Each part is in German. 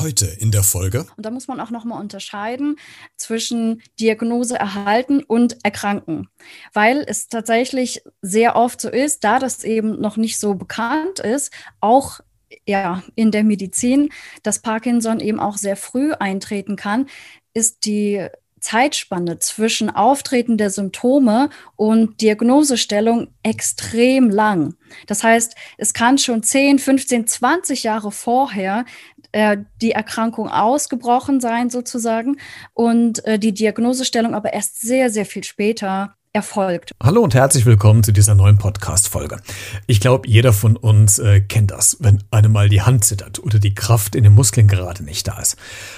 Heute in der Folge. Und da muss man auch nochmal unterscheiden zwischen Diagnose erhalten und erkranken. Weil es tatsächlich sehr oft so ist, da das eben noch nicht so bekannt ist, auch ja, in der Medizin, dass Parkinson eben auch sehr früh eintreten kann, ist die Zeitspanne zwischen Auftreten der Symptome und Diagnosestellung extrem lang. Das heißt, es kann schon 10, 15, 20 Jahre vorher äh, die Erkrankung ausgebrochen sein sozusagen und äh, die Diagnosestellung aber erst sehr, sehr viel später erfolgt. Hallo und herzlich willkommen zu dieser neuen Podcast-Folge. Ich glaube, jeder von uns äh, kennt das, wenn einem mal die Hand zittert oder die Kraft in den Muskeln gerade nicht da ist.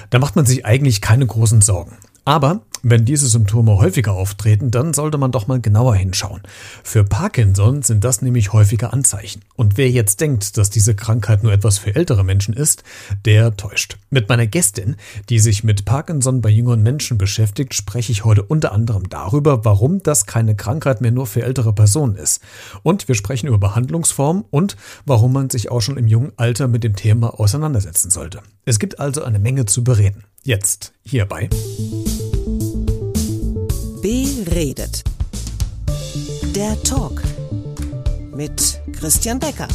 Da macht man sich eigentlich keine großen Sorgen. Aber wenn diese Symptome häufiger auftreten, dann sollte man doch mal genauer hinschauen. Für Parkinson sind das nämlich häufige Anzeichen. Und wer jetzt denkt, dass diese Krankheit nur etwas für ältere Menschen ist, der täuscht. Mit meiner Gästin, die sich mit Parkinson bei jüngeren Menschen beschäftigt, spreche ich heute unter anderem darüber, warum das keine Krankheit mehr nur für ältere Personen ist. Und wir sprechen über Behandlungsformen und warum man sich auch schon im jungen Alter mit dem Thema auseinandersetzen sollte. Es gibt also eine Menge zu bereden. Jetzt hierbei. Beredet. Der Talk mit Christian Becker.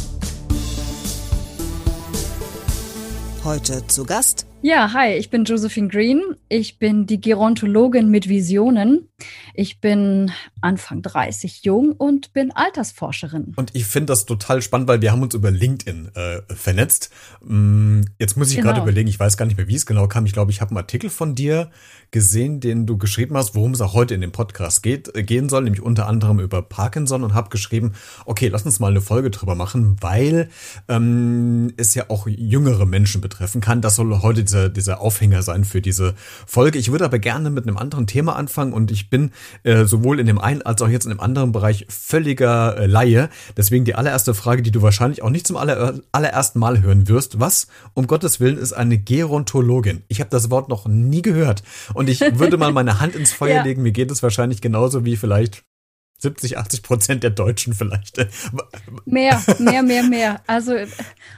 Heute zu Gast. Ja, hi, ich bin Josephine Green. Ich bin die Gerontologin mit Visionen. Ich bin Anfang 30 jung und bin Altersforscherin. Und ich finde das total spannend, weil wir haben uns über LinkedIn äh, vernetzt. Mm, jetzt muss ich genau. gerade überlegen, ich weiß gar nicht mehr, wie es genau kam. Ich glaube, ich habe einen Artikel von dir gesehen, den du geschrieben hast, worum es auch heute in dem Podcast geht, äh, gehen soll, nämlich unter anderem über Parkinson und habe geschrieben, okay, lass uns mal eine Folge drüber machen, weil ähm, es ja auch jüngere Menschen betreffen kann. Das soll heute dieser, dieser Aufhänger sein für diese Folge. Ich würde aber gerne mit einem anderen Thema anfangen und ich bin äh, sowohl in dem einen als auch jetzt in dem anderen Bereich völliger äh, Laie. Deswegen die allererste Frage, die du wahrscheinlich auch nicht zum aller, allerersten Mal hören wirst. Was, um Gottes Willen, ist eine Gerontologin? Ich habe das Wort noch nie gehört. Und ich würde mal meine Hand ins Feuer ja. legen. Mir geht es wahrscheinlich genauso wie vielleicht 70, 80 Prozent der Deutschen vielleicht. Mehr, mehr, mehr, mehr. Also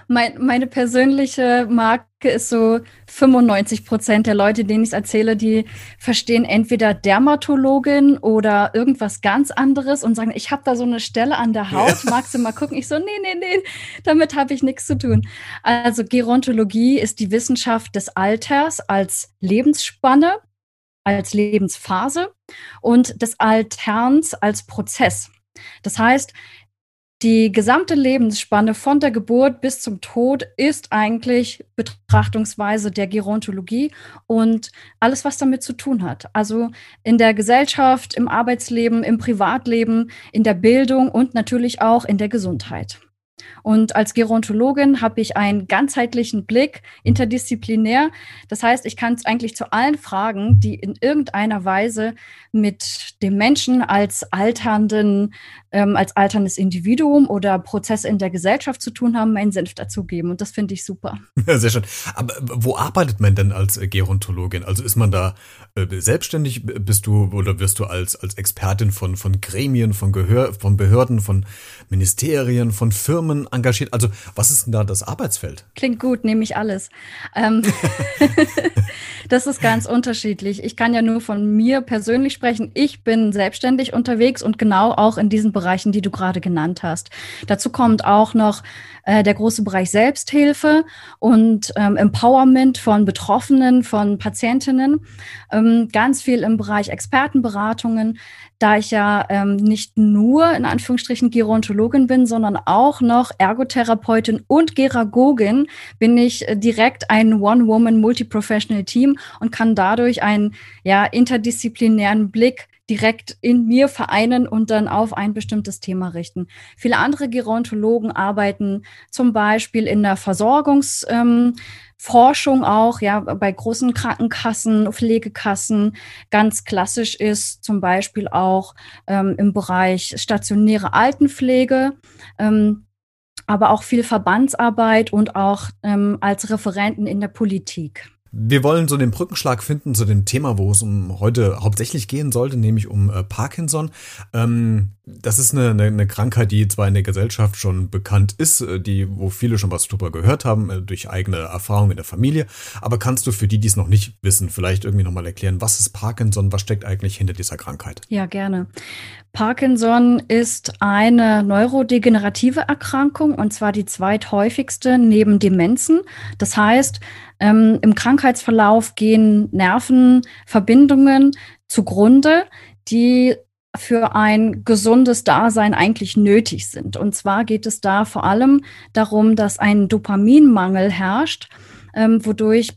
mein, meine persönliche Marke ist so 95 Prozent der Leute, denen ich es erzähle, die verstehen entweder Dermatologin oder irgendwas ganz anderes und sagen, ich habe da so eine Stelle an der Haut, ja. magst du mal gucken? Ich so, nee, nee, nee, damit habe ich nichts zu tun. Also Gerontologie ist die Wissenschaft des Alters als Lebensspanne als Lebensphase und des Alterns als Prozess. Das heißt, die gesamte Lebensspanne von der Geburt bis zum Tod ist eigentlich Betrachtungsweise der Gerontologie und alles, was damit zu tun hat. Also in der Gesellschaft, im Arbeitsleben, im Privatleben, in der Bildung und natürlich auch in der Gesundheit. Und als Gerontologin habe ich einen ganzheitlichen Blick, interdisziplinär. Das heißt, ich kann eigentlich zu allen Fragen, die in irgendeiner Weise mit dem Menschen als alternden, ähm, als alterndes Individuum oder Prozesse in der Gesellschaft zu tun haben, meinen Senf dazugeben. Und das finde ich super. Ja, sehr schön. Aber wo arbeitet man denn als Gerontologin? Also ist man da selbstständig? Bist du oder wirst du als, als Expertin von, von Gremien, von Gehör, von Behörden, von Ministerien, von Firmen engagiert? Also was ist denn da das Arbeitsfeld? Klingt gut, nehme ich alles. Ähm, das ist ganz unterschiedlich. Ich kann ja nur von mir persönlich sprechen. Ich bin selbstständig unterwegs und genau auch in diesen Bereichen, die du gerade genannt hast. Dazu kommt auch noch äh, der große Bereich Selbsthilfe und ähm, Empowerment von Betroffenen, von Patientinnen. Ähm, ganz viel im Bereich Expertenberatungen, da ich ja ähm, nicht nur in Anführungsstrichen Gerontologin bin, sondern auch noch Ergotherapeutin und Geragogin, bin ich äh, direkt ein One-Woman-Multi-Professional-Team und kann dadurch einen ja, interdisziplinären Blick direkt in mir vereinen und dann auf ein bestimmtes Thema richten. Viele andere Gerontologen arbeiten zum Beispiel in der Versorgungs- Forschung auch, ja, bei großen Krankenkassen, Pflegekassen. Ganz klassisch ist zum Beispiel auch ähm, im Bereich stationäre Altenpflege. Ähm, aber auch viel Verbandsarbeit und auch ähm, als Referenten in der Politik. Wir wollen so den Brückenschlag finden zu dem Thema, wo es um heute hauptsächlich gehen sollte, nämlich um äh, Parkinson. Ähm, das ist eine, eine, eine, Krankheit, die zwar in der Gesellschaft schon bekannt ist, äh, die, wo viele schon was drüber gehört haben, äh, durch eigene Erfahrungen in der Familie. Aber kannst du für die, die es noch nicht wissen, vielleicht irgendwie nochmal erklären, was ist Parkinson, was steckt eigentlich hinter dieser Krankheit? Ja, gerne. Parkinson ist eine neurodegenerative Erkrankung und zwar die zweithäufigste neben Demenzen. Das heißt, ähm, Im Krankheitsverlauf gehen Nervenverbindungen zugrunde, die für ein gesundes Dasein eigentlich nötig sind. Und zwar geht es da vor allem darum, dass ein Dopaminmangel herrscht, ähm, wodurch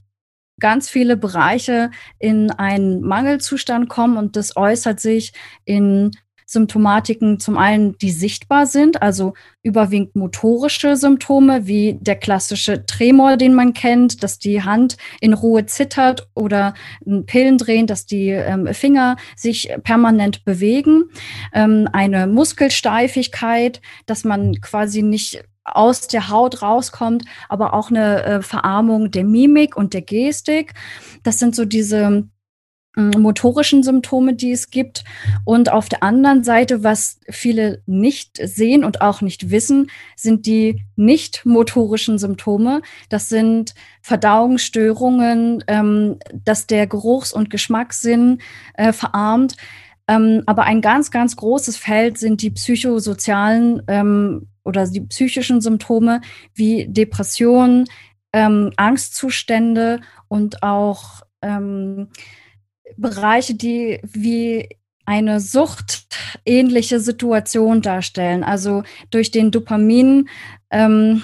ganz viele Bereiche in einen Mangelzustand kommen und das äußert sich in Symptomatiken zum einen, die sichtbar sind, also überwiegend motorische Symptome, wie der klassische Tremor, den man kennt, dass die Hand in Ruhe zittert oder Pillen drehen, dass die ähm, Finger sich permanent bewegen, ähm, eine Muskelsteifigkeit, dass man quasi nicht aus der Haut rauskommt, aber auch eine äh, Verarmung der Mimik und der Gestik. Das sind so diese motorischen Symptome, die es gibt. Und auf der anderen Seite, was viele nicht sehen und auch nicht wissen, sind die nicht motorischen Symptome. Das sind Verdauungsstörungen, ähm, dass der Geruchs- und Geschmackssinn äh, verarmt. Ähm, aber ein ganz, ganz großes Feld sind die psychosozialen ähm, oder die psychischen Symptome wie Depressionen, ähm, Angstzustände und auch ähm, Bereiche, die wie eine suchtähnliche Situation darstellen. Also durch den Dopaminmangel ähm,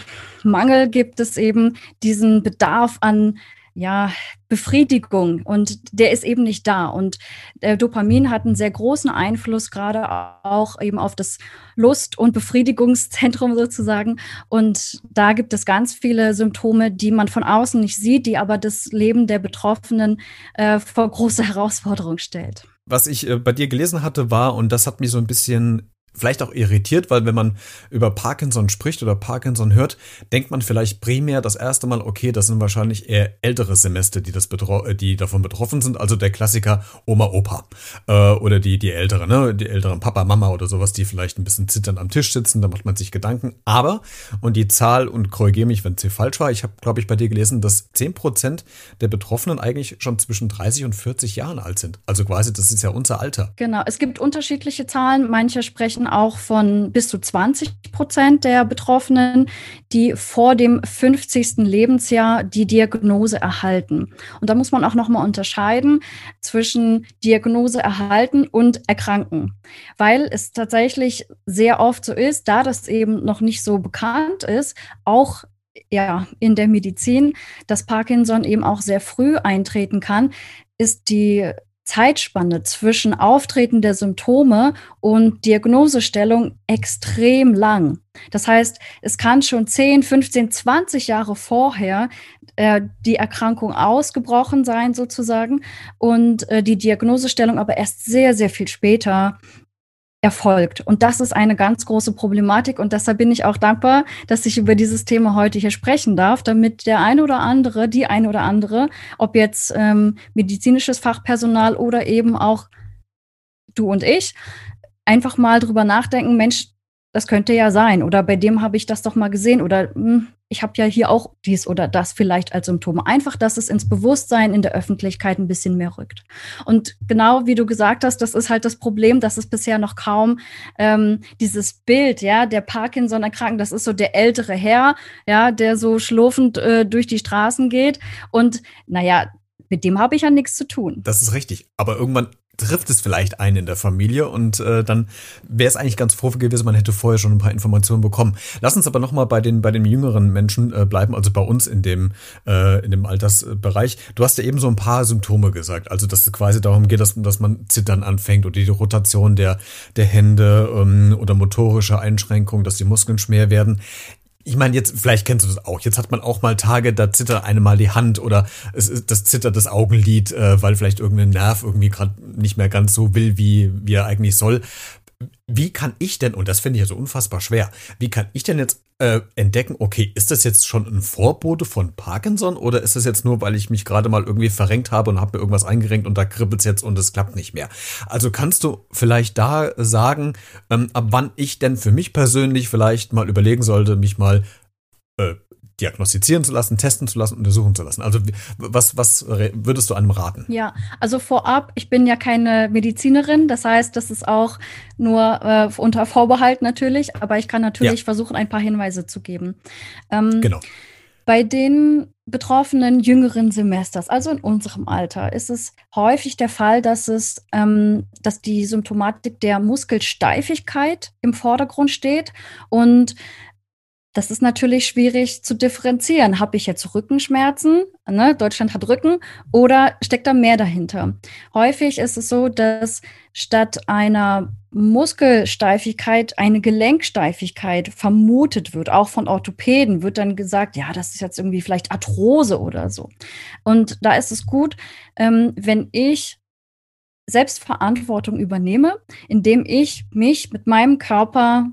gibt es eben diesen Bedarf an ja, Befriedigung und der ist eben nicht da. Und der Dopamin hat einen sehr großen Einfluss gerade auch eben auf das Lust- und Befriedigungszentrum sozusagen. Und da gibt es ganz viele Symptome, die man von außen nicht sieht, die aber das Leben der Betroffenen äh, vor große Herausforderungen stellt. Was ich äh, bei dir gelesen hatte, war, und das hat mich so ein bisschen vielleicht auch irritiert, weil wenn man über Parkinson spricht oder Parkinson hört, denkt man vielleicht primär das erste Mal, okay, das sind wahrscheinlich eher ältere Semester, die das betro äh, die davon betroffen sind, also der Klassiker Oma, Opa äh, oder die die älteren, ne, die älteren Papa, Mama oder sowas, die vielleicht ein bisschen zitternd am Tisch sitzen, da macht man sich Gedanken. Aber und die Zahl und korrigiere mich, wenn sie falsch war, ich habe glaube ich bei dir gelesen, dass zehn Prozent der Betroffenen eigentlich schon zwischen 30 und 40 Jahren alt sind. Also quasi, das ist ja unser Alter. Genau, es gibt unterschiedliche Zahlen. Manche sprechen auch von bis zu 20 Prozent der Betroffenen, die vor dem 50. Lebensjahr die Diagnose erhalten. Und da muss man auch nochmal unterscheiden zwischen Diagnose erhalten und erkranken, weil es tatsächlich sehr oft so ist, da das eben noch nicht so bekannt ist, auch ja, in der Medizin, dass Parkinson eben auch sehr früh eintreten kann, ist die Zeitspanne zwischen Auftreten der Symptome und Diagnosestellung extrem lang. Das heißt, es kann schon 10, 15, 20 Jahre vorher äh, die Erkrankung ausgebrochen sein sozusagen und äh, die Diagnosestellung aber erst sehr, sehr viel später erfolgt. Und das ist eine ganz große Problematik. Und deshalb bin ich auch dankbar, dass ich über dieses Thema heute hier sprechen darf, damit der eine oder andere, die eine oder andere, ob jetzt ähm, medizinisches Fachpersonal oder eben auch du und ich, einfach mal drüber nachdenken, Mensch, das könnte ja sein. Oder bei dem habe ich das doch mal gesehen. Oder mh, hm, ich habe ja hier auch dies oder das vielleicht als Symptome. Einfach, dass es ins Bewusstsein in der Öffentlichkeit ein bisschen mehr rückt. Und genau wie du gesagt hast, das ist halt das Problem, dass es bisher noch kaum ähm, dieses Bild, ja, der Parkinson-Erkrankten, das ist so der ältere Herr, ja, der so schlurfend äh, durch die Straßen geht. Und naja, mit dem habe ich ja nichts zu tun. Das ist richtig. Aber irgendwann trifft es vielleicht einen in der Familie und äh, dann wäre es eigentlich ganz froh gewesen, man hätte vorher schon ein paar Informationen bekommen. Lass uns aber nochmal bei den bei den jüngeren Menschen äh, bleiben, also bei uns in dem äh, in dem Altersbereich. Du hast ja eben so ein paar Symptome gesagt, also dass es quasi darum geht, dass, dass man zittern anfängt oder die Rotation der der Hände ähm, oder motorische Einschränkungen, dass die Muskeln schwer werden ich meine, jetzt, vielleicht kennst du das auch. Jetzt hat man auch mal Tage, da zittert eine mal die Hand oder es ist das zittert das Augenlid, äh, weil vielleicht irgendein Nerv irgendwie gerade nicht mehr ganz so will, wie, wie er eigentlich soll. Wie kann ich denn, und das finde ich ja so unfassbar schwer, wie kann ich denn jetzt äh, entdecken, okay, ist das jetzt schon ein Vorbote von Parkinson oder ist das jetzt nur, weil ich mich gerade mal irgendwie verrenkt habe und habe mir irgendwas eingerenkt und da kribbelt es jetzt und es klappt nicht mehr? Also kannst du vielleicht da sagen, ähm, ab wann ich denn für mich persönlich vielleicht mal überlegen sollte, mich mal äh, diagnostizieren zu lassen, testen zu lassen, untersuchen zu lassen. Also was, was würdest du einem raten? Ja, also vorab, ich bin ja keine Medizinerin, das heißt, das ist auch nur äh, unter Vorbehalt natürlich, aber ich kann natürlich ja. versuchen, ein paar Hinweise zu geben. Ähm, genau. Bei den betroffenen jüngeren Semesters, also in unserem Alter, ist es häufig der Fall, dass es, ähm, dass die Symptomatik der Muskelsteifigkeit im Vordergrund steht und das ist natürlich schwierig zu differenzieren. Habe ich jetzt Rückenschmerzen? Ne? Deutschland hat Rücken oder steckt da mehr dahinter? Häufig ist es so, dass statt einer Muskelsteifigkeit eine Gelenksteifigkeit vermutet wird. Auch von Orthopäden wird dann gesagt, ja, das ist jetzt irgendwie vielleicht Arthrose oder so. Und da ist es gut, ähm, wenn ich Selbstverantwortung übernehme, indem ich mich mit meinem Körper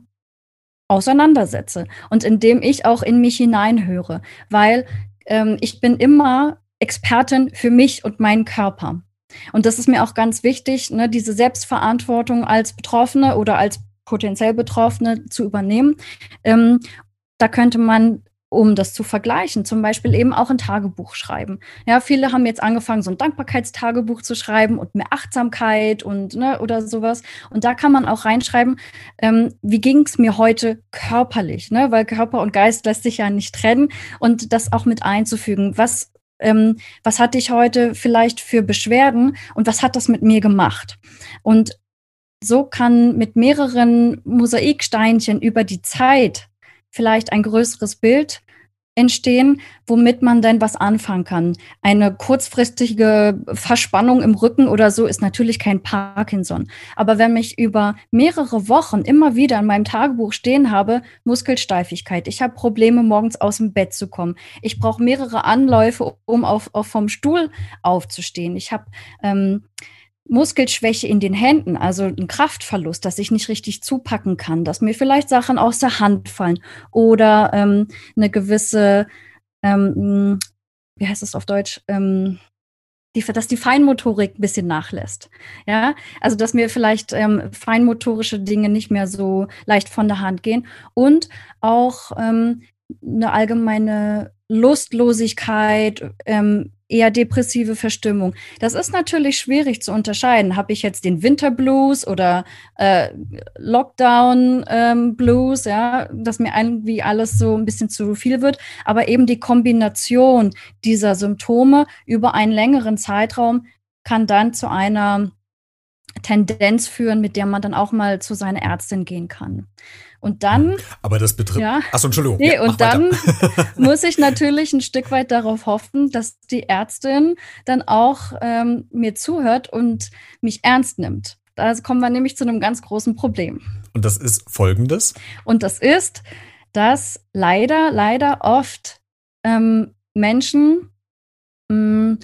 auseinandersetze und indem ich auch in mich hineinhöre, weil ähm, ich bin immer Expertin für mich und meinen Körper. Und das ist mir auch ganz wichtig, ne, diese Selbstverantwortung als Betroffene oder als potenziell Betroffene zu übernehmen. Ähm, da könnte man um das zu vergleichen. Zum Beispiel eben auch ein Tagebuch schreiben. Ja, viele haben jetzt angefangen, so ein Dankbarkeitstagebuch zu schreiben und mehr Achtsamkeit und ne, oder sowas. Und da kann man auch reinschreiben, ähm, wie ging es mir heute körperlich, ne? Weil Körper und Geist lässt sich ja nicht trennen und das auch mit einzufügen. Was ähm, was hatte ich heute vielleicht für Beschwerden und was hat das mit mir gemacht? Und so kann mit mehreren Mosaiksteinchen über die Zeit vielleicht ein größeres Bild entstehen, womit man dann was anfangen kann. Eine kurzfristige Verspannung im Rücken oder so ist natürlich kein Parkinson. Aber wenn ich über mehrere Wochen immer wieder in meinem Tagebuch stehen habe, Muskelsteifigkeit, ich habe Probleme, morgens aus dem Bett zu kommen, ich brauche mehrere Anläufe, um auf, auf vom Stuhl aufzustehen, ich habe ähm, Muskelschwäche in den Händen, also ein Kraftverlust, dass ich nicht richtig zupacken kann, dass mir vielleicht Sachen aus der Hand fallen oder ähm, eine gewisse, ähm, wie heißt es auf Deutsch, ähm, die, dass die Feinmotorik ein bisschen nachlässt. Ja, also dass mir vielleicht ähm, feinmotorische Dinge nicht mehr so leicht von der Hand gehen und auch ähm, eine allgemeine Lustlosigkeit, ähm, eher depressive Verstimmung. Das ist natürlich schwierig zu unterscheiden. Habe ich jetzt den Winterblues oder äh, Lockdown ähm, ja, dass mir irgendwie alles so ein bisschen zu viel wird. Aber eben die Kombination dieser Symptome über einen längeren Zeitraum kann dann zu einer Tendenz führen, mit der man dann auch mal zu seiner Ärztin gehen kann. Und dann. Aber das betrifft. Ja, Achso, Entschuldigung. Nee, ja, und dann muss ich natürlich ein Stück weit darauf hoffen, dass die Ärztin dann auch ähm, mir zuhört und mich ernst nimmt. Da kommen wir nämlich zu einem ganz großen Problem. Und das ist folgendes? Und das ist, dass leider, leider oft ähm, Menschen mh, mm,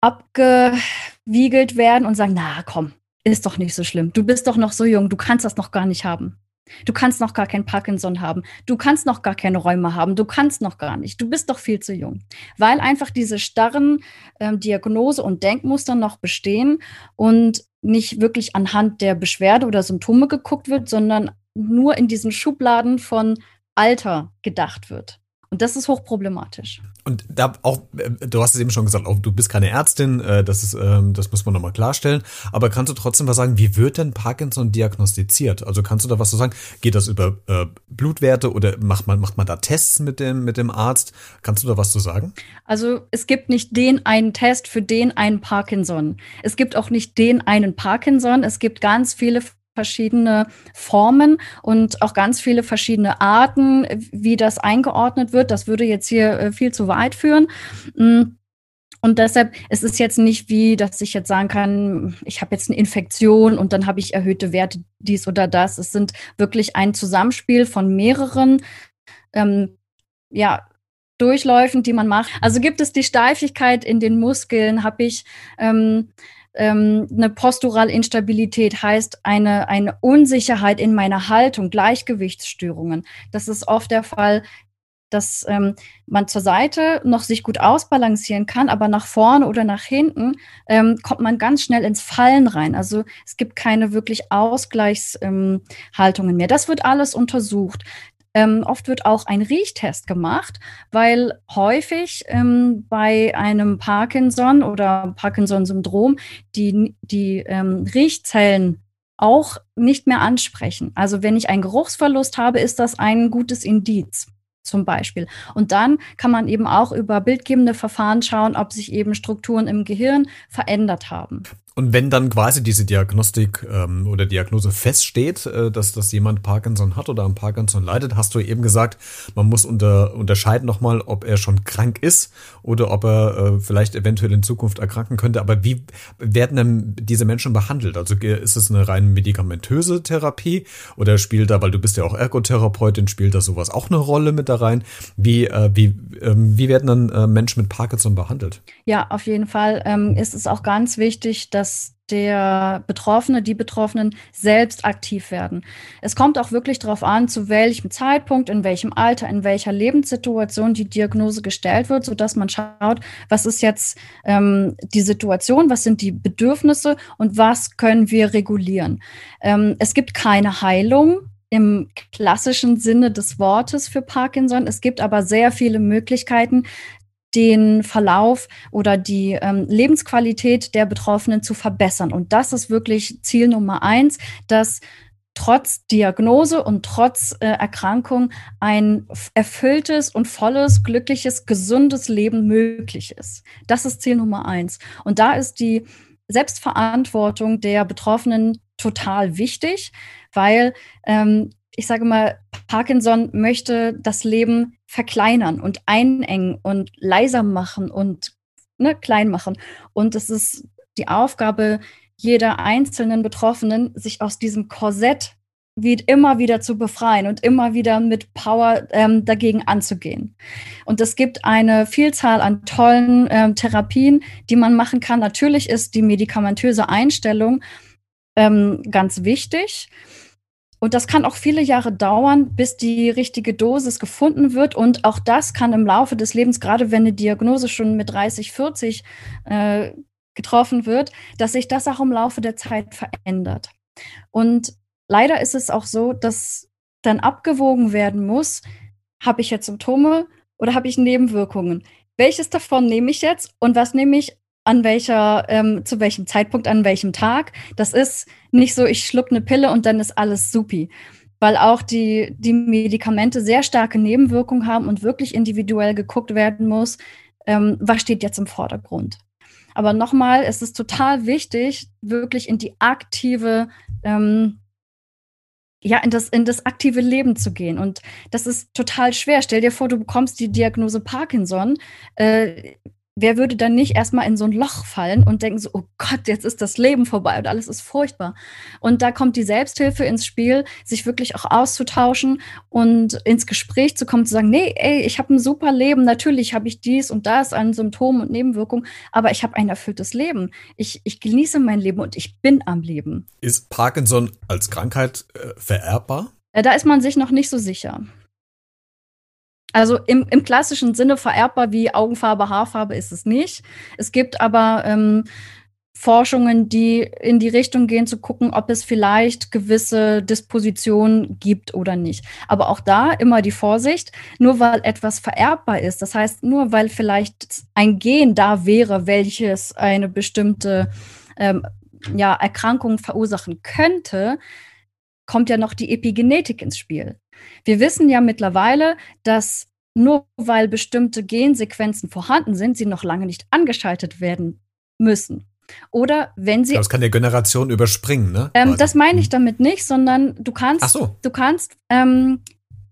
abgewiegelt werden und sagen, na komm, ist doch nicht so schlimm. Du bist doch noch so jung, du kannst das noch gar nicht haben. Du kannst noch gar kein Parkinson haben. Du kannst noch gar keine Räume haben. Du kannst noch gar nicht. Du bist doch viel zu jung. Weil einfach diese starren ähm, Diagnose- und Denkmuster noch bestehen und nicht wirklich anhand der Beschwerde oder Symptome geguckt wird, sondern nur in diesen Schubladen von Alter gedacht wird. Und das ist hochproblematisch. Und da auch, äh, du hast es eben schon gesagt, auch du bist keine Ärztin, äh, das ist, ähm, das muss man nochmal klarstellen. Aber kannst du trotzdem was sagen, wie wird denn Parkinson diagnostiziert? Also kannst du da was zu sagen? Geht das über äh, Blutwerte oder macht man, macht man da Tests mit dem, mit dem Arzt? Kannst du da was zu sagen? Also es gibt nicht den einen Test für den einen Parkinson. Es gibt auch nicht den einen Parkinson. Es gibt ganz viele verschiedene Formen und auch ganz viele verschiedene Arten, wie das eingeordnet wird. Das würde jetzt hier äh, viel zu weit führen. Mm. Und deshalb ist es jetzt nicht wie, dass ich jetzt sagen kann, ich habe jetzt eine Infektion und dann habe ich erhöhte Werte, dies oder das. Es sind wirklich ein Zusammenspiel von mehreren ähm, ja, Durchläufen, die man macht. Also gibt es die Steifigkeit in den Muskeln, habe ich ähm, ähm, eine posturale Instabilität heißt eine, eine Unsicherheit in meiner Haltung, Gleichgewichtsstörungen. Das ist oft der Fall, dass ähm, man zur Seite noch sich gut ausbalancieren kann, aber nach vorne oder nach hinten ähm, kommt man ganz schnell ins Fallen rein. Also es gibt keine wirklich Ausgleichshaltungen ähm, mehr. Das wird alles untersucht. Ähm, oft wird auch ein Riechtest gemacht, weil häufig ähm, bei einem Parkinson oder Parkinson-Syndrom die, die ähm, Riechzellen auch nicht mehr ansprechen. Also wenn ich einen Geruchsverlust habe, ist das ein gutes Indiz zum Beispiel. Und dann kann man eben auch über bildgebende Verfahren schauen, ob sich eben Strukturen im Gehirn verändert haben. Und wenn dann quasi diese Diagnostik ähm, oder Diagnose feststeht, äh, dass, dass jemand Parkinson hat oder am Parkinson leidet, hast du eben gesagt, man muss unter, unterscheiden nochmal, ob er schon krank ist oder ob er äh, vielleicht eventuell in Zukunft erkranken könnte. Aber wie werden denn diese Menschen behandelt? Also ist es eine rein medikamentöse Therapie oder spielt da, weil du bist ja auch Ergotherapeutin, spielt da sowas auch eine Rolle mit da rein? Wie, äh, wie, äh, wie werden dann äh, Menschen mit Parkinson behandelt? Ja, auf jeden Fall ähm, ist es auch ganz wichtig, dass dass der Betroffene, die Betroffenen selbst aktiv werden. Es kommt auch wirklich darauf an, zu welchem Zeitpunkt, in welchem Alter, in welcher Lebenssituation die Diagnose gestellt wird, sodass man schaut, was ist jetzt ähm, die Situation, was sind die Bedürfnisse und was können wir regulieren. Ähm, es gibt keine Heilung im klassischen Sinne des Wortes für Parkinson. Es gibt aber sehr viele Möglichkeiten, den Verlauf oder die ähm, Lebensqualität der Betroffenen zu verbessern. Und das ist wirklich Ziel Nummer eins, dass trotz Diagnose und trotz äh, Erkrankung ein erfülltes und volles, glückliches, gesundes Leben möglich ist. Das ist Ziel Nummer eins. Und da ist die Selbstverantwortung der Betroffenen total wichtig, weil ähm, ich sage mal, Parkinson möchte das Leben verkleinern und einengen und leiser machen und ne, klein machen. Und es ist die Aufgabe jeder einzelnen Betroffenen, sich aus diesem Korsett wie immer wieder zu befreien und immer wieder mit Power ähm, dagegen anzugehen. Und es gibt eine Vielzahl an tollen ähm, Therapien, die man machen kann. Natürlich ist die medikamentöse Einstellung ähm, ganz wichtig. Und das kann auch viele Jahre dauern, bis die richtige Dosis gefunden wird. Und auch das kann im Laufe des Lebens, gerade wenn eine Diagnose schon mit 30, 40 äh, getroffen wird, dass sich das auch im Laufe der Zeit verändert. Und leider ist es auch so, dass dann abgewogen werden muss, habe ich jetzt Symptome oder habe ich Nebenwirkungen? Welches davon nehme ich jetzt und was nehme ich an welcher, ähm, zu welchem Zeitpunkt, an welchem Tag. Das ist nicht so, ich schluck eine Pille und dann ist alles supi. Weil auch die, die Medikamente sehr starke Nebenwirkungen haben und wirklich individuell geguckt werden muss, ähm, was steht jetzt im Vordergrund. Aber nochmal, es ist total wichtig, wirklich in die aktive, ähm, ja, in das, in das aktive Leben zu gehen. Und das ist total schwer. Stell dir vor, du bekommst die Diagnose Parkinson. Äh, wer würde dann nicht erstmal in so ein Loch fallen und denken so, oh Gott, jetzt ist das Leben vorbei und alles ist furchtbar. Und da kommt die Selbsthilfe ins Spiel, sich wirklich auch auszutauschen und ins Gespräch zu kommen, zu sagen, nee, ey, ich habe ein super Leben, natürlich habe ich dies und das an Symptomen und Nebenwirkungen, aber ich habe ein erfülltes Leben. Ich, ich genieße mein Leben und ich bin am Leben. Ist Parkinson als Krankheit äh, vererbbar? Äh, da ist man sich noch nicht so sicher. Also im, im klassischen Sinne vererbbar wie Augenfarbe, Haarfarbe ist es nicht. Es gibt aber ähm, Forschungen, die in die Richtung gehen, zu gucken, ob es vielleicht gewisse Dispositionen gibt oder nicht. Aber auch da immer die Vorsicht, nur weil etwas vererbbar ist, das heißt, nur weil vielleicht ein Gen da wäre, welches eine bestimmte ähm, ja, Erkrankung verursachen könnte, kommt ja noch die Epigenetik ins Spiel. Wir wissen ja mittlerweile, dass nur weil bestimmte Gensequenzen vorhanden sind, sie noch lange nicht angeschaltet werden müssen. Oder wenn sie. Das kann der Generation überspringen, ne? Ähm, das meine ich mhm. damit nicht, sondern du kannst, so. du kannst ähm,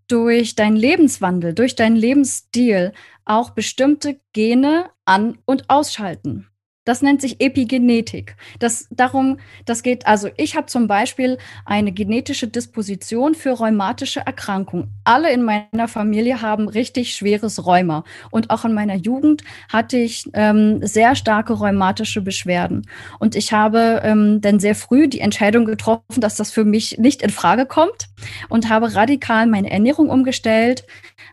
durch deinen Lebenswandel, durch deinen Lebensstil auch bestimmte Gene an- und ausschalten. Das nennt sich Epigenetik. Das darum, das geht, also ich habe zum Beispiel eine genetische Disposition für rheumatische Erkrankungen. Alle in meiner Familie haben richtig schweres Rheuma. Und auch in meiner Jugend hatte ich ähm, sehr starke rheumatische Beschwerden. Und ich habe ähm, dann sehr früh die Entscheidung getroffen, dass das für mich nicht in Frage kommt und habe radikal meine Ernährung umgestellt,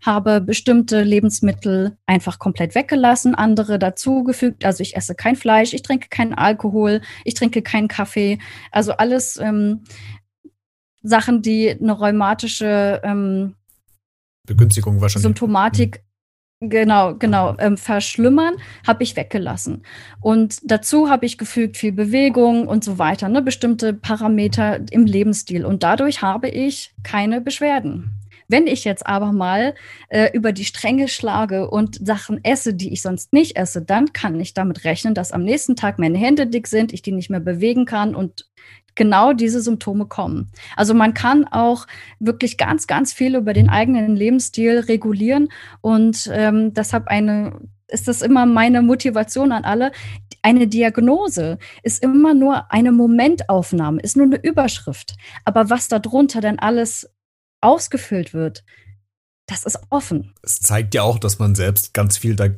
habe bestimmte Lebensmittel einfach komplett weggelassen, andere dazugefügt. Also ich esse kein Fleisch, ich trinke keinen Alkohol, ich trinke keinen Kaffee. Also alles ähm, Sachen, die eine rheumatische ähm, Begünstigung wahrscheinlich. Symptomatik genau, genau, ähm, verschlimmern, habe ich weggelassen. Und dazu habe ich gefügt viel Bewegung und so weiter, ne, bestimmte Parameter im Lebensstil. Und dadurch habe ich keine Beschwerden. Wenn ich jetzt aber mal äh, über die Stränge schlage und Sachen esse, die ich sonst nicht esse, dann kann ich damit rechnen, dass am nächsten Tag meine Hände dick sind, ich die nicht mehr bewegen kann und genau diese Symptome kommen. Also man kann auch wirklich ganz, ganz viel über den eigenen Lebensstil regulieren und ähm, deshalb eine ist das immer meine Motivation an alle. Eine Diagnose ist immer nur eine Momentaufnahme, ist nur eine Überschrift. Aber was darunter dann alles ausgefüllt wird, das ist offen. Es zeigt ja auch, dass man selbst ganz viel da,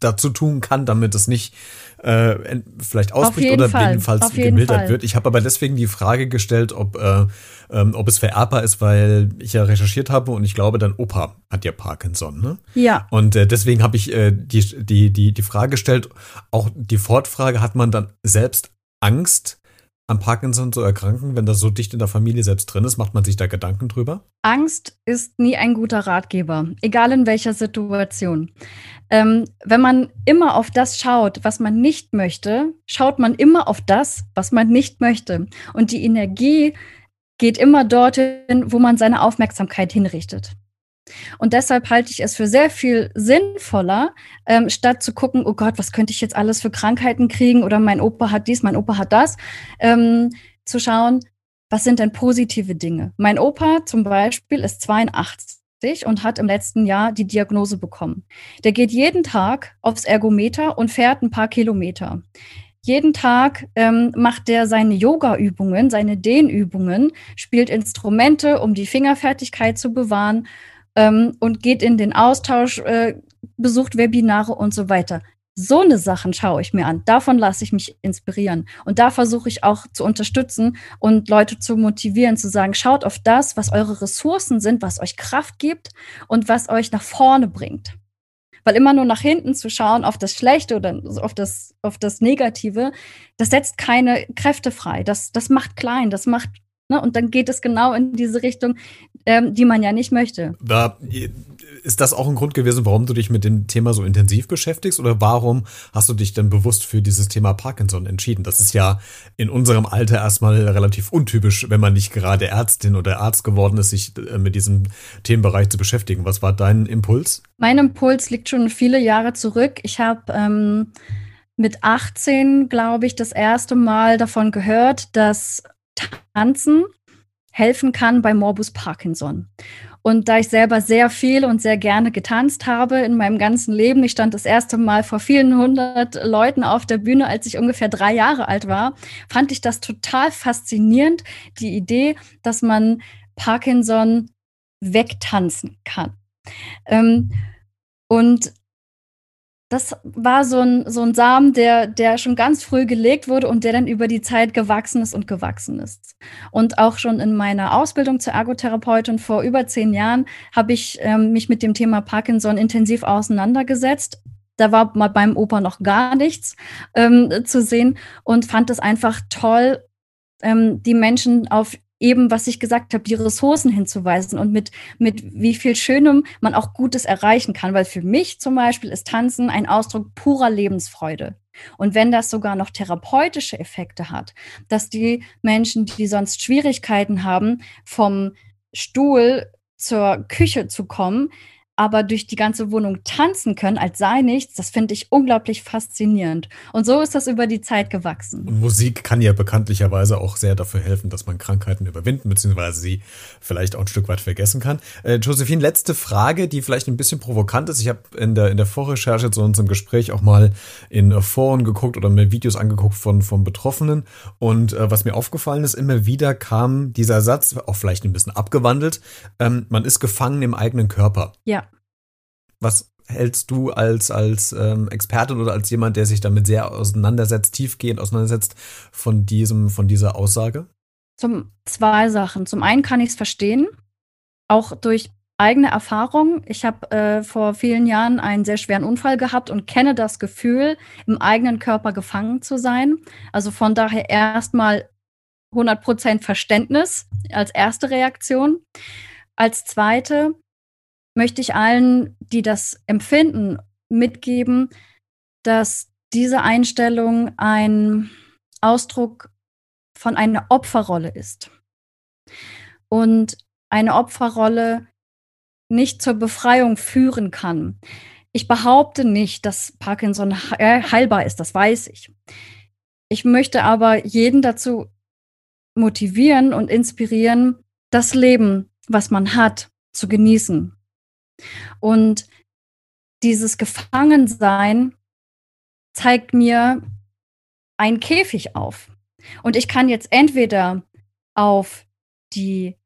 dazu tun kann, damit es nicht äh, vielleicht ausbricht oder Fall. jedenfalls gemildert Fall. wird. Ich habe aber deswegen die Frage gestellt, ob, äh, ähm, ob es vererbbar ist, weil ich ja recherchiert habe und ich glaube, dein Opa hat ja Parkinson. Ne? Ja. Und äh, deswegen habe ich äh, die, die, die, die Frage gestellt, auch die Fortfrage, hat man dann selbst Angst, an Parkinson zu erkranken, wenn das so dicht in der Familie selbst drin ist? Macht man sich da Gedanken drüber? Angst ist nie ein guter Ratgeber, egal in welcher Situation. Ähm, wenn man immer auf das schaut, was man nicht möchte, schaut man immer auf das, was man nicht möchte. Und die Energie geht immer dorthin, wo man seine Aufmerksamkeit hinrichtet. Und deshalb halte ich es für sehr viel sinnvoller, ähm, statt zu gucken, oh Gott, was könnte ich jetzt alles für Krankheiten kriegen oder mein Opa hat dies, mein Opa hat das, ähm, zu schauen, was sind denn positive Dinge? Mein Opa zum Beispiel ist 82 und hat im letzten Jahr die Diagnose bekommen. Der geht jeden Tag aufs Ergometer und fährt ein paar Kilometer. Jeden Tag ähm, macht der seine Yoga-Übungen, seine Dehnübungen, spielt Instrumente, um die Fingerfertigkeit zu bewahren ähm, und geht in den Austausch, äh, besucht Webinare und so weiter. So eine Sachen schaue ich mir an. Davon lasse ich mich inspirieren. Und da versuche ich auch zu unterstützen und Leute zu motivieren, zu sagen, schaut auf das, was eure Ressourcen sind, was euch Kraft gibt und was euch nach vorne bringt. Weil immer nur nach hinten zu schauen, auf das Schlechte oder auf das, auf das Negative, das setzt keine Kräfte frei. Das, das macht klein, das macht Ne? Und dann geht es genau in diese Richtung, ähm, die man ja nicht möchte. Da, ist das auch ein Grund gewesen, warum du dich mit dem Thema so intensiv beschäftigst? Oder warum hast du dich denn bewusst für dieses Thema Parkinson entschieden? Das ist ja in unserem Alter erstmal relativ untypisch, wenn man nicht gerade Ärztin oder Arzt geworden ist, sich äh, mit diesem Themenbereich zu beschäftigen. Was war dein Impuls? Mein Impuls liegt schon viele Jahre zurück. Ich habe ähm, mit 18, glaube ich, das erste Mal davon gehört, dass Tanzen helfen kann bei Morbus Parkinson. Und da ich selber sehr viel und sehr gerne getanzt habe in meinem ganzen Leben, ich stand das erste Mal vor vielen hundert Leuten auf der Bühne, als ich ungefähr drei Jahre alt war, fand ich das total faszinierend, die Idee, dass man Parkinson wegtanzen kann. Ähm, und das war so ein, so ein Samen, der, der schon ganz früh gelegt wurde und der dann über die Zeit gewachsen ist und gewachsen ist. Und auch schon in meiner Ausbildung zur Ergotherapeutin vor über zehn Jahren habe ich ähm, mich mit dem Thema Parkinson intensiv auseinandergesetzt. Da war mal beim Opa noch gar nichts ähm, zu sehen und fand es einfach toll, ähm, die Menschen auf eben, was ich gesagt habe, die Ressourcen hinzuweisen und mit, mit wie viel Schönem man auch Gutes erreichen kann. Weil für mich zum Beispiel ist Tanzen ein Ausdruck purer Lebensfreude. Und wenn das sogar noch therapeutische Effekte hat, dass die Menschen, die sonst Schwierigkeiten haben, vom Stuhl zur Küche zu kommen, aber durch die ganze Wohnung tanzen können, als sei nichts, das finde ich unglaublich faszinierend. Und so ist das über die Zeit gewachsen. Und Musik kann ja bekanntlicherweise auch sehr dafür helfen, dass man Krankheiten überwinden, beziehungsweise sie vielleicht auch ein Stück weit vergessen kann. Äh, Josephine, letzte Frage, die vielleicht ein bisschen provokant ist. Ich habe in der, in der Vorrecherche zu unserem Gespräch auch mal in Foren geguckt oder mir Videos angeguckt von, von Betroffenen. Und äh, was mir aufgefallen ist, immer wieder kam dieser Satz, auch vielleicht ein bisschen abgewandelt, ähm, man ist gefangen im eigenen Körper. Ja. Was hältst du als, als ähm, Expertin oder als jemand, der sich damit sehr auseinandersetzt, tiefgehend auseinandersetzt, von diesem, von dieser Aussage? Zum zwei Sachen. Zum einen kann ich es verstehen, auch durch eigene Erfahrung. Ich habe äh, vor vielen Jahren einen sehr schweren Unfall gehabt und kenne das Gefühl, im eigenen Körper gefangen zu sein. Also von daher erstmal 100% Verständnis als erste Reaktion. Als zweite möchte ich allen, die das empfinden, mitgeben, dass diese Einstellung ein Ausdruck von einer Opferrolle ist. Und eine Opferrolle nicht zur Befreiung führen kann. Ich behaupte nicht, dass Parkinson heilbar ist, das weiß ich. Ich möchte aber jeden dazu motivieren und inspirieren, das Leben, was man hat, zu genießen. Und dieses Gefangensein zeigt mir einen Käfig auf. Und ich kann jetzt entweder auf die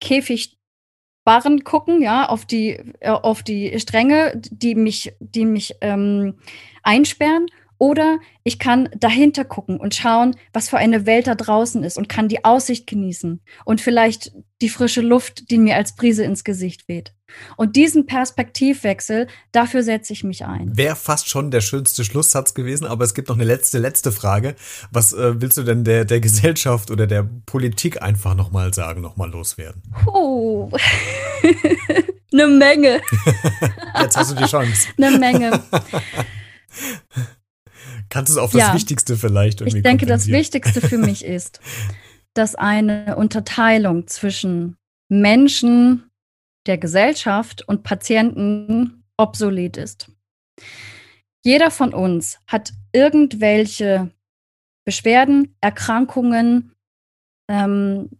Käfigbarren gucken, ja, auf die, äh, auf die Stränge, die mich, die mich ähm, einsperren, oder ich kann dahinter gucken und schauen, was für eine Welt da draußen ist und kann die Aussicht genießen und vielleicht die frische Luft, die mir als Brise ins Gesicht weht. Und diesen Perspektivwechsel, dafür setze ich mich ein. Wäre fast schon der schönste Schlusssatz gewesen, aber es gibt noch eine letzte, letzte Frage. Was äh, willst du denn der, der Gesellschaft oder der Politik einfach nochmal sagen, nochmal loswerden? Oh, eine Menge. Jetzt hast du die Chance. eine Menge. Kannst du es auf das ja, Wichtigste vielleicht irgendwie Ich denke, das Wichtigste für mich ist, dass eine Unterteilung zwischen Menschen der Gesellschaft und Patienten obsolet ist. Jeder von uns hat irgendwelche Beschwerden, Erkrankungen, ähm,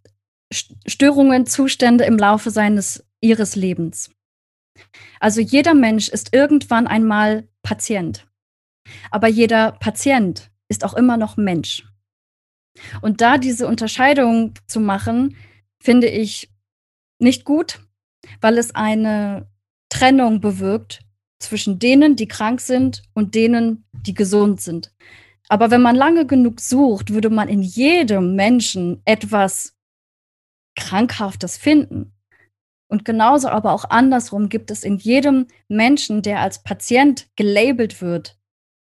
Störungen, Zustände im Laufe seines ihres Lebens. Also jeder Mensch ist irgendwann einmal Patient. Aber jeder Patient ist auch immer noch Mensch. Und da diese Unterscheidung zu machen, finde ich nicht gut, weil es eine Trennung bewirkt zwischen denen, die krank sind und denen, die gesund sind. Aber wenn man lange genug sucht, würde man in jedem Menschen etwas Krankhaftes finden. Und genauso aber auch andersrum gibt es in jedem Menschen, der als Patient gelabelt wird,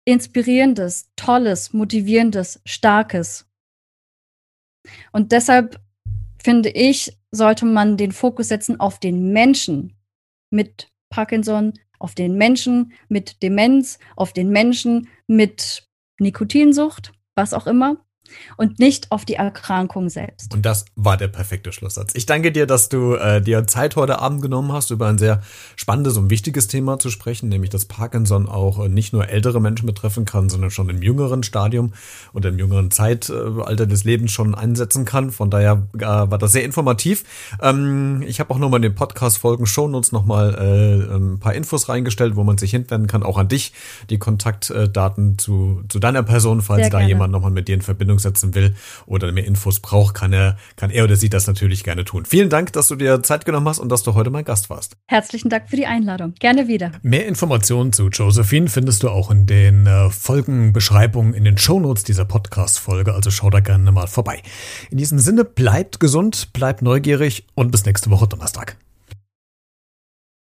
inspirierendes, tolles, motivierendes, starkes. Und deshalb finde ich, sollte man den Fokus setzen auf den Menschen mit Parkinson, auf den Menschen mit Demenz, auf den Menschen mit Nikotinsucht, was auch immer und nicht auf die Erkrankung selbst. Und das war der perfekte Schlusssatz. Ich danke dir, dass du äh, dir Zeit heute Abend genommen hast, über ein sehr spannendes und wichtiges Thema zu sprechen, nämlich dass Parkinson auch äh, nicht nur ältere Menschen betreffen kann, sondern schon im jüngeren Stadium und im jüngeren Zeitalter äh, des Lebens schon einsetzen kann. Von daher äh, war das sehr informativ. Ähm, ich habe auch nochmal in den Podcast-Folgen Shownotes nochmal äh, ein paar Infos reingestellt, wo man sich hinwenden kann, auch an dich, die Kontaktdaten zu, zu deiner Person, falls da jemand nochmal mit dir in Verbindung Verbindung setzen will oder mehr Infos braucht, kann er, kann er oder sie das natürlich gerne tun. Vielen Dank, dass du dir Zeit genommen hast und dass du heute mein Gast warst. Herzlichen Dank für die Einladung. Gerne wieder. Mehr Informationen zu Josephine findest du auch in den äh, Folgenbeschreibungen in den Shownotes dieser Podcast-Folge, also schau da gerne mal vorbei. In diesem Sinne, bleibt gesund, bleibt neugierig und bis nächste Woche Donnerstag.